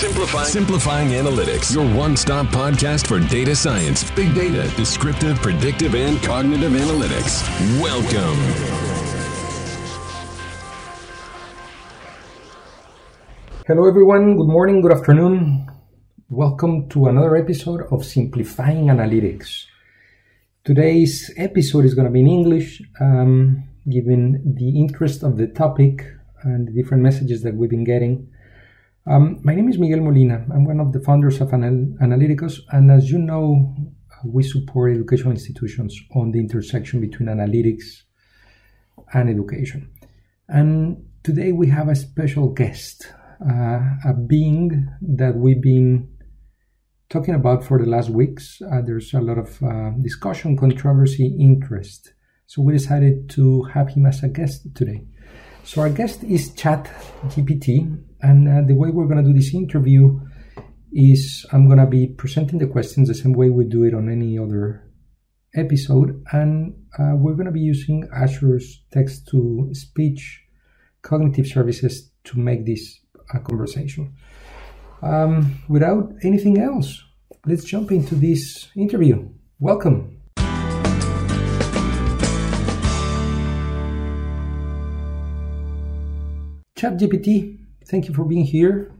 Simplifying, Simplifying Analytics, your one stop podcast for data science, big data, descriptive, predictive, and cognitive analytics. Welcome. Hello, everyone. Good morning, good afternoon. Welcome to another episode of Simplifying Analytics. Today's episode is going to be in English, um, given the interest of the topic and the different messages that we've been getting. Um, my name is Miguel Molina. I'm one of the founders of Anal- Analyticus, and as you know, we support educational institutions on the intersection between analytics and education. And today we have a special guest, uh, a being that we've been talking about for the last weeks. Uh, there's a lot of uh, discussion, controversy, interest. So we decided to have him as a guest today. So our guest is Chat GPT, and uh, the way we're going to do this interview is I'm going to be presenting the questions the same way we do it on any other episode, and uh, we're going to be using Azure's text to speech cognitive services to make this a conversation. Um, without anything else, let's jump into this interview. Welcome. ChatGPT, thank you for being here.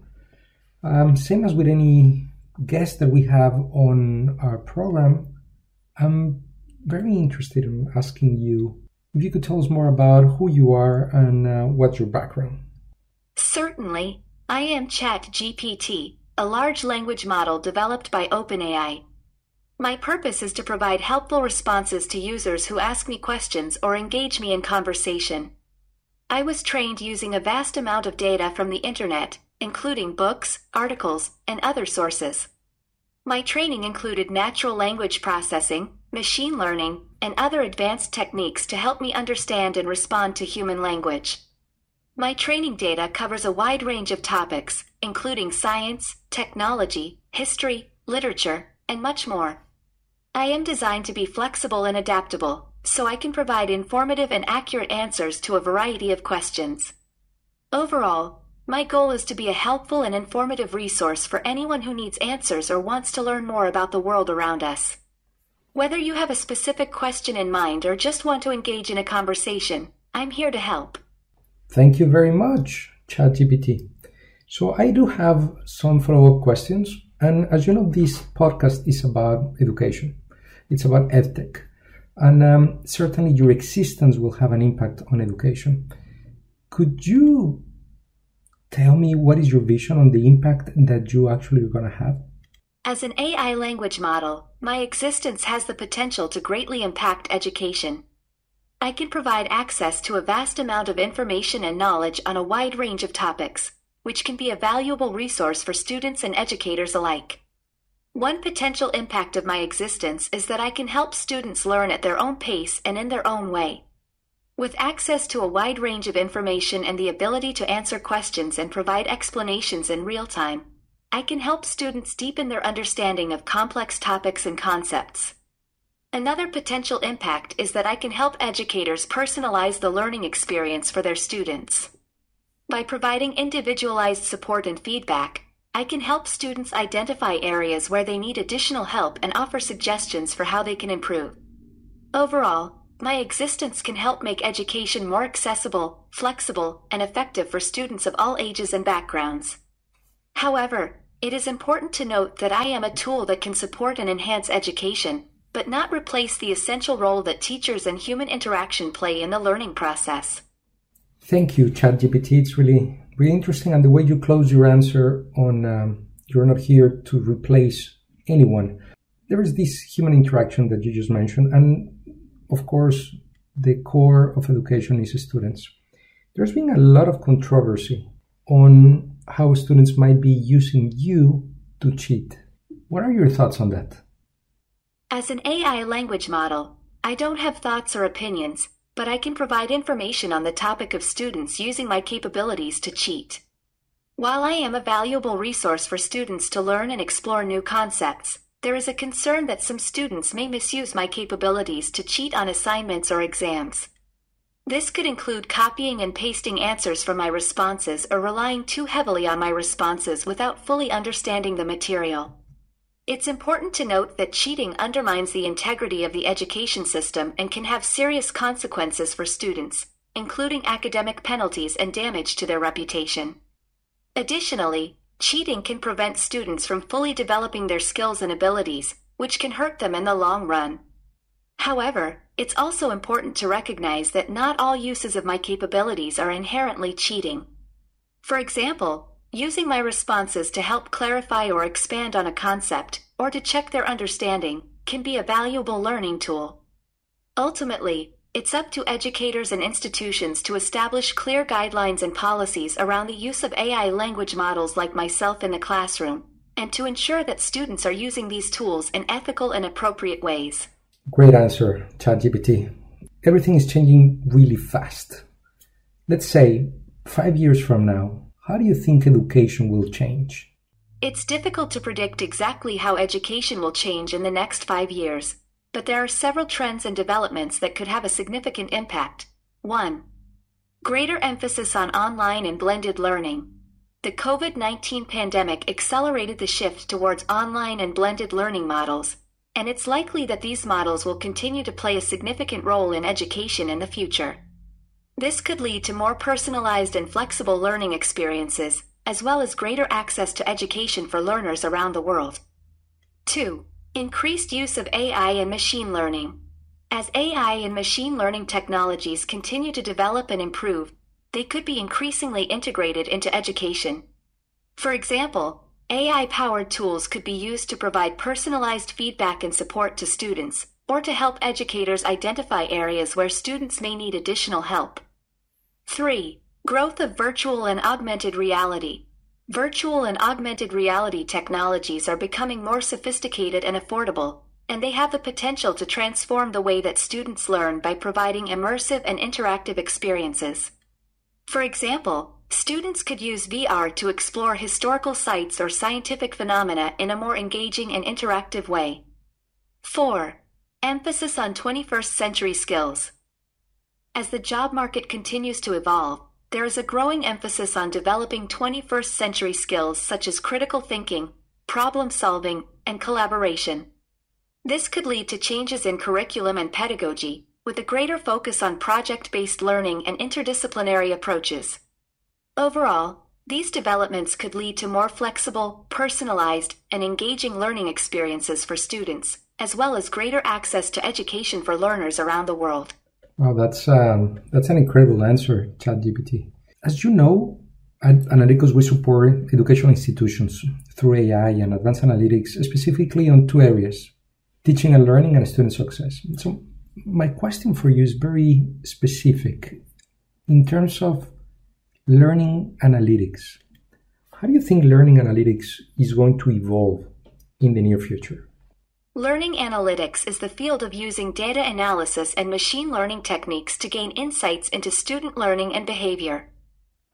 Um, same as with any guest that we have on our program, I'm very interested in asking you if you could tell us more about who you are and uh, what's your background. Certainly. I am ChatGPT, a large language model developed by OpenAI. My purpose is to provide helpful responses to users who ask me questions or engage me in conversation. I was trained using a vast amount of data from the internet, including books, articles, and other sources. My training included natural language processing, machine learning, and other advanced techniques to help me understand and respond to human language. My training data covers a wide range of topics, including science, technology, history, literature, and much more. I am designed to be flexible and adaptable, so I can provide informative and accurate answers to a variety of questions. Overall, my goal is to be a helpful and informative resource for anyone who needs answers or wants to learn more about the world around us. Whether you have a specific question in mind or just want to engage in a conversation, I'm here to help. Thank you very much, ChatGPT. So I do have some follow-up questions, and as you know, this podcast is about education. It's about edtech. And um, certainly your existence will have an impact on education. Could you tell me what is your vision on the impact that you actually are going to have? As an AI language model, my existence has the potential to greatly impact education. I can provide access to a vast amount of information and knowledge on a wide range of topics, which can be a valuable resource for students and educators alike. One potential impact of my existence is that I can help students learn at their own pace and in their own way. With access to a wide range of information and the ability to answer questions and provide explanations in real time, I can help students deepen their understanding of complex topics and concepts. Another potential impact is that I can help educators personalize the learning experience for their students. By providing individualized support and feedback, I can help students identify areas where they need additional help and offer suggestions for how they can improve. Overall, my existence can help make education more accessible, flexible, and effective for students of all ages and backgrounds. However, it is important to note that I am a tool that can support and enhance education, but not replace the essential role that teachers and human interaction play in the learning process. Thank you, ChatGPT. It's really really interesting and the way you close your answer on um, you're not here to replace anyone. There is this human interaction that you just mentioned and of course the core of education is students. There's been a lot of controversy on how students might be using you to cheat. What are your thoughts on that? As an ai language model i don't have thoughts or opinions but I can provide information on the topic of students using my capabilities to cheat. While I am a valuable resource for students to learn and explore new concepts, there is a concern that some students may misuse my capabilities to cheat on assignments or exams. This could include copying and pasting answers from my responses or relying too heavily on my responses without fully understanding the material. It's important to note that cheating undermines the integrity of the education system and can have serious consequences for students, including academic penalties and damage to their reputation. Additionally, cheating can prevent students from fully developing their skills and abilities, which can hurt them in the long run. However, it's also important to recognize that not all uses of my capabilities are inherently cheating. For example, using my responses to help clarify or expand on a concept, or to check their understanding, can be a valuable learning tool. Ultimately, it's up to educators and institutions to establish clear guidelines and policies around the use of AI language models like myself in the classroom, and to ensure that students are using these tools in ethical and appropriate ways. Great answer, ChatGPT. Everything is changing really fast. Let's say five years from now, how do you think education will change? It's difficult to predict exactly how education will change in the next five years, but there are several trends and developments that could have a significant impact. 1. Greater emphasis on online and blended learning. The COVID 19 pandemic accelerated the shift towards online and blended learning models, and it's likely that these models will continue to play a significant role in education in the future. This could lead to more personalized and flexible learning experiences, as well as greater access to education for learners around the world. 2. Increased use of AI and machine learning. As AI and machine learning technologies continue to develop and improve, they could be increasingly integrated into education. For example, AI powered tools could be used to provide personalized feedback and support to students, or to help educators identify areas where students may need additional help. 3. Growth of virtual and augmented reality. Virtual and augmented reality technologies are becoming more sophisticated and affordable, and they have the potential to transform the way that students learn by providing immersive and interactive experiences. For example, Students could use VR to explore historical sites or scientific phenomena in a more engaging and interactive way. 4. Emphasis on 21st century skills. As the job market continues to evolve, there is a growing emphasis on developing 21st century skills such as critical thinking, problem solving, and collaboration. This could lead to changes in curriculum and pedagogy, with a greater focus on project based learning and interdisciplinary approaches. Overall, these developments could lead to more flexible, personalized, and engaging learning experiences for students, as well as greater access to education for learners around the world. Wow, that's um, that's an incredible answer, ChatGPT. As you know, at Analyticus we support educational institutions through AI and advanced analytics, specifically on two areas: teaching and learning and student success. So, my question for you is very specific in terms of learning analytics. How do you think learning analytics is going to evolve in the near future? Learning analytics is the field of using data analysis and machine learning techniques to gain insights into student learning and behavior.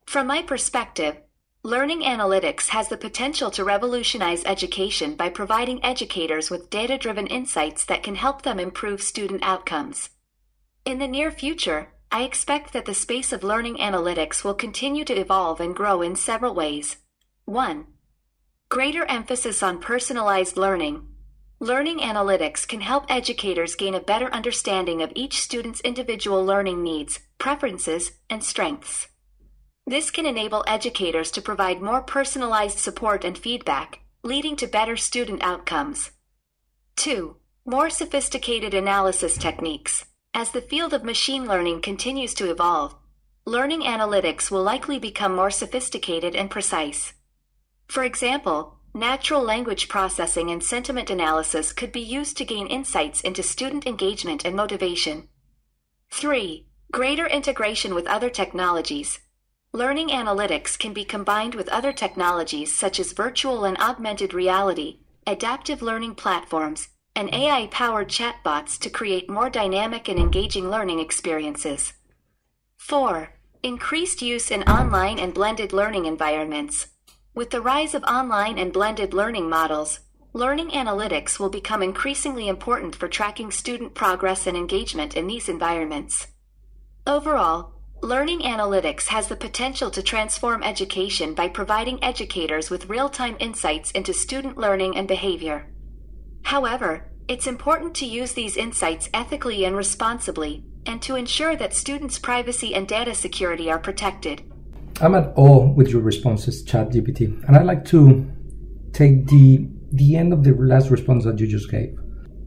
From my perspective, learning analytics has the potential to revolutionize education by providing educators with data driven insights that can help them improve student outcomes. In the near future, I expect that the space of learning analytics will continue to evolve and grow in several ways. 1. Greater emphasis on personalized learning. Learning analytics can help educators gain a better understanding of each student's individual learning needs, preferences, and strengths. This can enable educators to provide more personalized support and feedback, leading to better student outcomes. 2. More sophisticated analysis techniques. As the field of machine learning continues to evolve, learning analytics will likely become more sophisticated and precise. For example, natural language processing and sentiment analysis could be used to gain insights into student engagement and motivation. 3. Greater integration with other technologies. Learning analytics can be combined with other technologies such as virtual and augmented reality, adaptive learning platforms, and AI powered chatbots to create more dynamic and engaging learning experiences. 4. Increased use in online and blended learning environments. With the rise of online and blended learning models, learning analytics will become increasingly important for tracking student progress and engagement in these environments. Overall, learning analytics has the potential to transform education by providing educators with real time insights into student learning and behavior. However, it's important to use these insights ethically and responsibly, and to ensure that students' privacy and data security are protected. I'm at awe with your responses, ChatGPT, and I'd like to take the the end of the last response that you just gave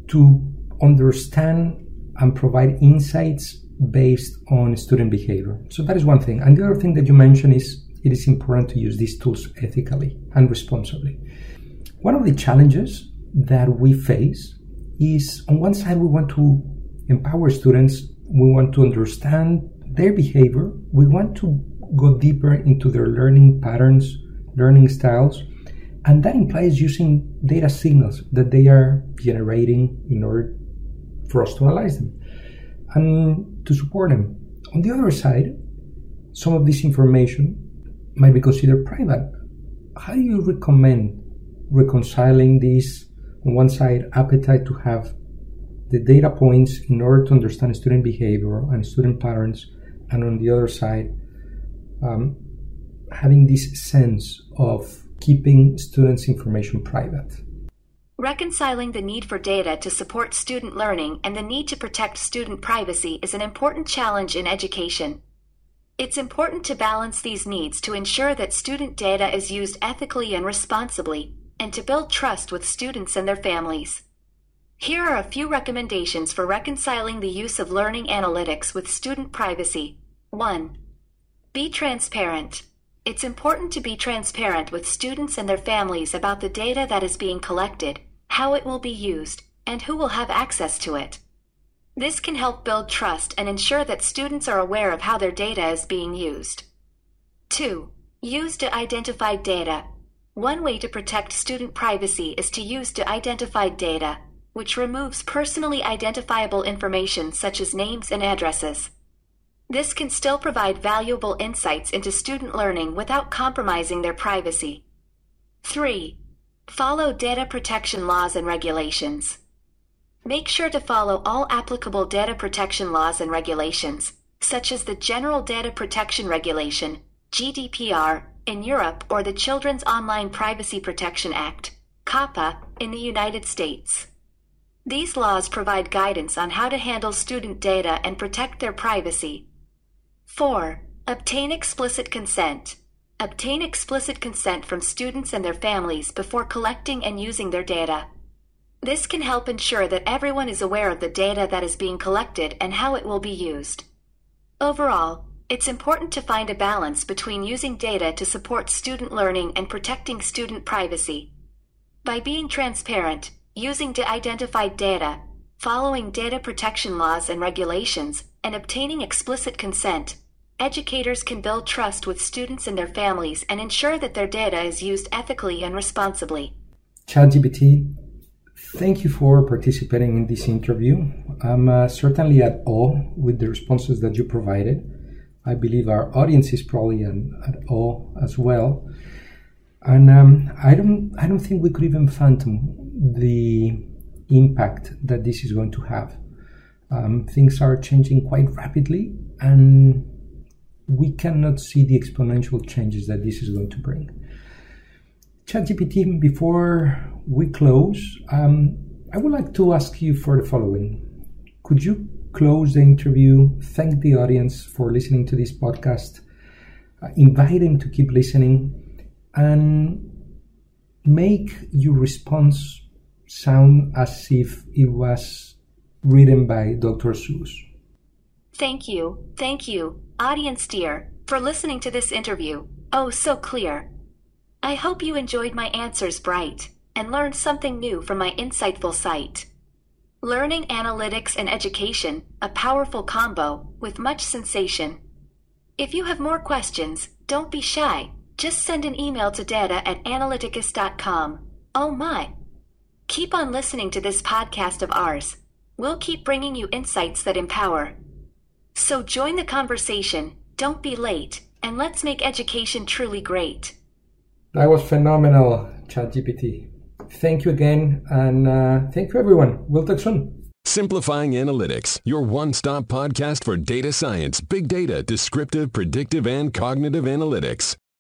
to understand and provide insights based on student behavior. So that is one thing. And the other thing that you mentioned is it is important to use these tools ethically and responsibly. One of the challenges that we face is on one side, we want to empower students, we want to understand their behavior, we want to go deeper into their learning patterns, learning styles, and that implies using data signals that they are generating in order for us to analyze them and to support them. On the other side, some of this information might be considered private. How do you recommend reconciling this on one side appetite to have the data points in order to understand student behavior and student patterns, and on the other side, um, having this sense of keeping students' information private. Reconciling the need for data to support student learning and the need to protect student privacy is an important challenge in education. It's important to balance these needs to ensure that student data is used ethically and responsibly, and to build trust with students and their families. Here are a few recommendations for reconciling the use of learning analytics with student privacy. 1. Be transparent. It's important to be transparent with students and their families about the data that is being collected, how it will be used, and who will have access to it. This can help build trust and ensure that students are aware of how their data is being used. 2. Use de-identified data. One way to protect student privacy is to use de-identified data, which removes personally identifiable information such as names and addresses. This can still provide valuable insights into student learning without compromising their privacy. 3. Follow data protection laws and regulations. Make sure to follow all applicable data protection laws and regulations, such as the General Data Protection Regulation, GDPR, in Europe or the Children's Online Privacy Protection Act, COPPA, in the United States. These laws provide guidance on how to handle student data and protect their privacy. 4. Obtain explicit consent. Obtain explicit consent from students and their families before collecting and using their data. This can help ensure that everyone is aware of the data that is being collected and how it will be used. Overall, it's important to find a balance between using data to support student learning and protecting student privacy. By being transparent, using de-identified data, following data protection laws and regulations, and obtaining explicit consent, educators can build trust with students and their families and ensure that their data is used ethically and responsibly. ChatGPT, thank you for participating in this interview. I'm uh, certainly at awe with the responses that you provided. I believe our audience is probably an, at awe as well. And um, I don't, I don't think we could even fathom the impact that this is going to have. Um, things are changing quite rapidly, and we cannot see the exponential changes that this is going to bring. ChatGPT, before we close, um, I would like to ask you for the following. Could you close the interview, thank the audience for listening to this podcast, uh, invite them to keep listening, and make your response sound as if it was written by Dr. Seuss. Thank you, thank you, audience dear, for listening to this interview. Oh, so clear. I hope you enjoyed my answers bright and learned something new from my insightful site. Learning analytics and education, a powerful combo with much sensation. If you have more questions, don't be shy. Just send an email to data at analyticus.com. Oh my! Keep on listening to this podcast of ours. We'll keep bringing you insights that empower. So join the conversation, don't be late, and let's make education truly great. That was phenomenal, ChatGPT. Thank you again, and uh, thank you, everyone. We'll talk soon. Simplifying Analytics, your one-stop podcast for data science, big data, descriptive, predictive, and cognitive analytics.